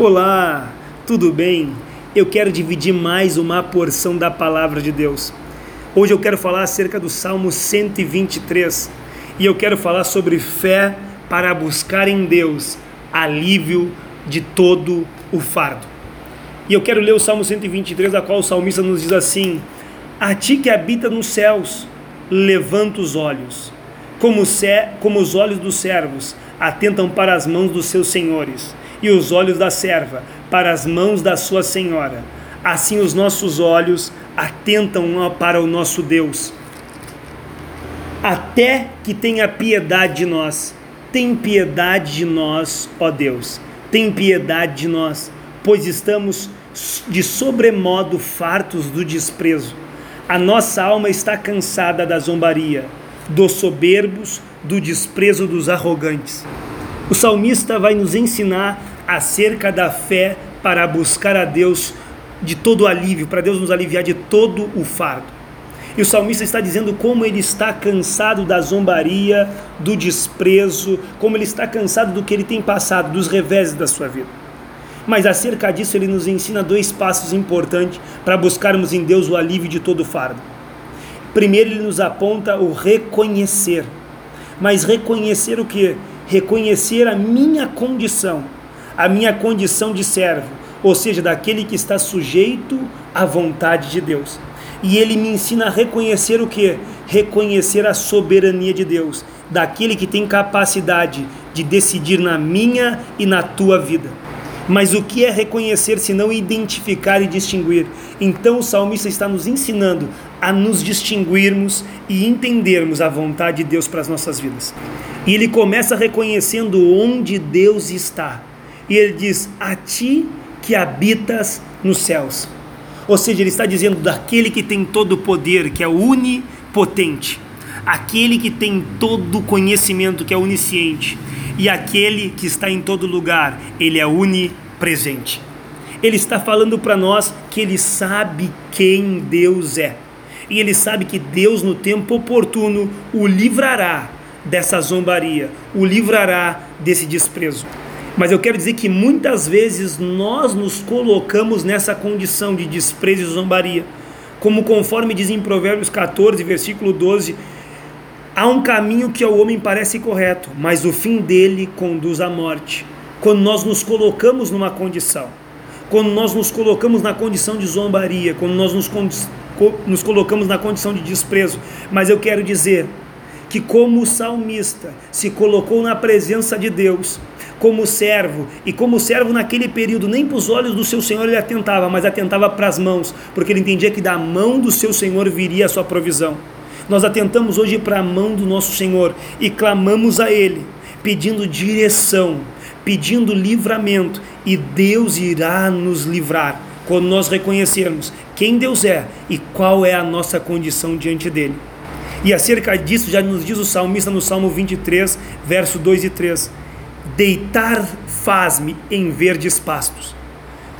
Olá, tudo bem? Eu quero dividir mais uma porção da palavra de Deus. Hoje eu quero falar acerca do Salmo 123 e eu quero falar sobre fé para buscar em Deus alívio de todo o fardo. E eu quero ler o Salmo 123, a qual o salmista nos diz assim: A ti que habita nos céus, levanta os olhos, como, como os olhos dos servos atentam para as mãos dos seus senhores e os olhos da serva para as mãos da sua senhora. Assim os nossos olhos atentam para o nosso Deus. Até que tenha piedade de nós. Tem piedade de nós, ó Deus. Tem piedade de nós, pois estamos de sobremodo fartos do desprezo. A nossa alma está cansada da zombaria, dos soberbos, do desprezo dos arrogantes. O salmista vai nos ensinar acerca da fé para buscar a Deus de todo alívio, para Deus nos aliviar de todo o fardo. E o salmista está dizendo como ele está cansado da zombaria, do desprezo, como ele está cansado do que ele tem passado, dos reveses da sua vida. Mas acerca disso, ele nos ensina dois passos importantes para buscarmos em Deus o alívio de todo o fardo. Primeiro, ele nos aponta o reconhecer. Mas reconhecer o que? Reconhecer a minha condição a minha condição de servo, ou seja, daquele que está sujeito à vontade de Deus. E ele me ensina a reconhecer o que? Reconhecer a soberania de Deus, daquele que tem capacidade de decidir na minha e na tua vida. Mas o que é reconhecer se não identificar e distinguir? Então o salmista está nos ensinando a nos distinguirmos e entendermos a vontade de Deus para as nossas vidas. E ele começa reconhecendo onde Deus está e ele diz: A ti que habitas nos céus. Ou seja, ele está dizendo daquele que tem todo o poder, que é onipotente, aquele que tem todo conhecimento, que é onisciente, e aquele que está em todo lugar, ele é onipresente. Ele está falando para nós que ele sabe quem Deus é. E ele sabe que Deus, no tempo oportuno, o livrará dessa zombaria, o livrará desse desprezo. Mas eu quero dizer que muitas vezes nós nos colocamos nessa condição de desprezo e zombaria. Como conforme diz em Provérbios 14, versículo 12, há um caminho que ao homem parece correto, mas o fim dele conduz à morte. Quando nós nos colocamos numa condição, quando nós nos colocamos na condição de zombaria, quando nós nos, nos colocamos na condição de desprezo, mas eu quero dizer que, como o salmista se colocou na presença de Deus, como servo, e como servo naquele período, nem para os olhos do seu Senhor ele atentava, mas atentava para as mãos, porque ele entendia que da mão do seu Senhor viria a sua provisão. Nós atentamos hoje para a mão do nosso Senhor e clamamos a Ele, pedindo direção, pedindo livramento, e Deus irá nos livrar quando nós reconhecermos quem Deus é e qual é a nossa condição diante dele. E acerca disso já nos diz o salmista no Salmo 23, verso 2 e 3 Deitar faz-me em verdes pastos.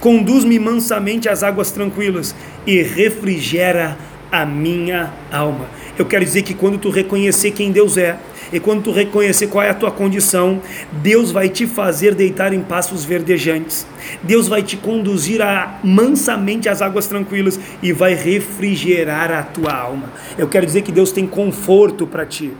Conduz-me mansamente às águas tranquilas e refrigera a minha alma. Eu quero dizer que quando tu reconhecer quem Deus é, e quando tu reconhecer qual é a tua condição, Deus vai te fazer deitar em pastos verdejantes. Deus vai te conduzir a, mansamente às águas tranquilas e vai refrigerar a tua alma. Eu quero dizer que Deus tem conforto para ti.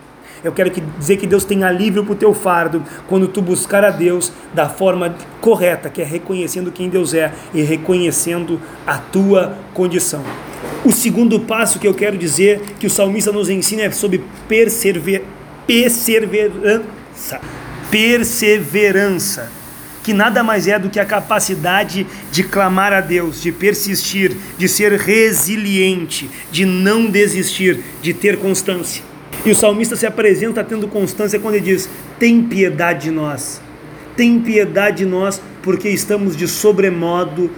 Eu quero que, dizer que Deus tem alívio para o teu fardo quando tu buscar a Deus da forma correta, que é reconhecendo quem Deus é e reconhecendo a tua condição. O segundo passo que eu quero dizer que o salmista nos ensina é sobre persever, perseverança. Perseverança que nada mais é do que a capacidade de clamar a Deus, de persistir, de ser resiliente, de não desistir, de ter constância. E o salmista se apresenta tendo constância quando ele diz: Tem piedade de nós, tem piedade de nós, porque estamos de sobremodo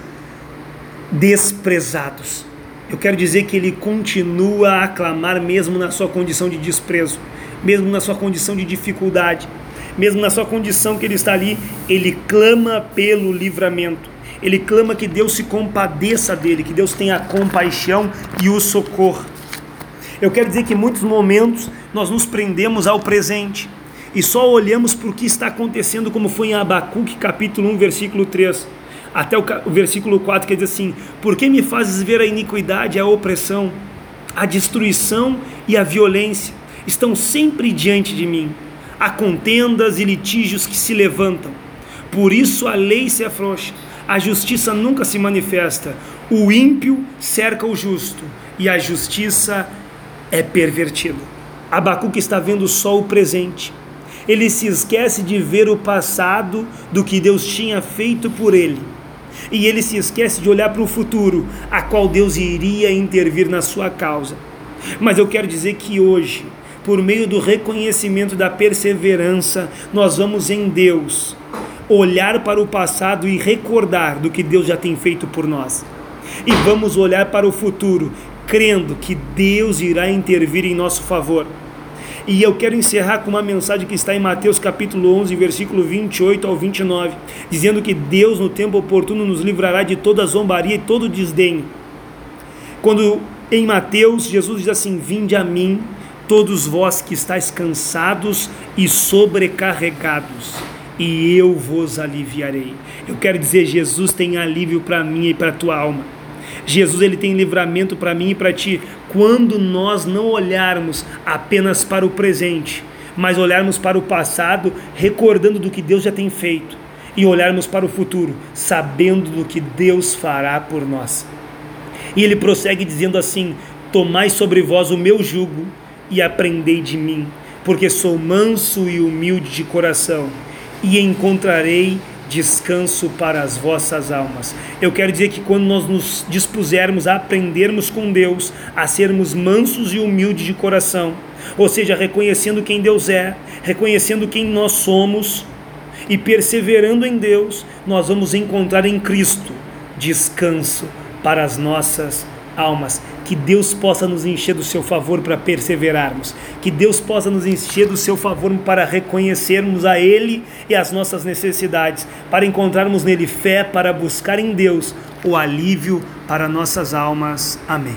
desprezados. Eu quero dizer que ele continua a clamar mesmo na sua condição de desprezo, mesmo na sua condição de dificuldade, mesmo na sua condição que ele está ali, ele clama pelo livramento. Ele clama que Deus se compadeça dele, que Deus tenha compaixão e o socorra. Eu quero dizer que em muitos momentos nós nos prendemos ao presente e só olhamos para o que está acontecendo, como foi em Abacuque capítulo 1, versículo 3. Até o, o versículo 4 que diz assim: Por que me fazes ver a iniquidade, a opressão, a destruição e a violência? Estão sempre diante de mim. Há contendas e litígios que se levantam. Por isso a lei se afrouxa, a justiça nunca se manifesta. O ímpio cerca o justo e a justiça é pervertida. Abacuque está vendo só o presente. Ele se esquece de ver o passado do que Deus tinha feito por ele. E ele se esquece de olhar para o futuro, a qual Deus iria intervir na sua causa. Mas eu quero dizer que hoje, por meio do reconhecimento da perseverança, nós vamos em Deus olhar para o passado e recordar do que Deus já tem feito por nós. E vamos olhar para o futuro, crendo que Deus irá intervir em nosso favor. E eu quero encerrar com uma mensagem que está em Mateus capítulo 11, versículo 28 ao 29, dizendo que Deus no tempo oportuno nos livrará de toda zombaria e todo desdenho. Quando em Mateus Jesus diz assim: Vinde a mim, todos vós que estáis cansados e sobrecarregados, e eu vos aliviarei. Eu quero dizer, Jesus tem alívio para mim e para tua alma. Jesus ele tem livramento para mim e para ti quando nós não olharmos apenas para o presente, mas olharmos para o passado, recordando do que Deus já tem feito, e olharmos para o futuro, sabendo do que Deus fará por nós. E ele prossegue dizendo assim: Tomai sobre vós o meu jugo e aprendei de mim, porque sou manso e humilde de coração, e encontrarei descanso para as vossas almas. Eu quero dizer que quando nós nos dispusermos a aprendermos com Deus, a sermos mansos e humildes de coração, ou seja, reconhecendo quem Deus é, reconhecendo quem nós somos e perseverando em Deus, nós vamos encontrar em Cristo descanso para as nossas almas. Que Deus possa nos encher do seu favor para perseverarmos. Que Deus possa nos encher do seu favor para reconhecermos a Ele e as nossas necessidades, para encontrarmos nele fé, para buscar em Deus o alívio para nossas almas. Amém.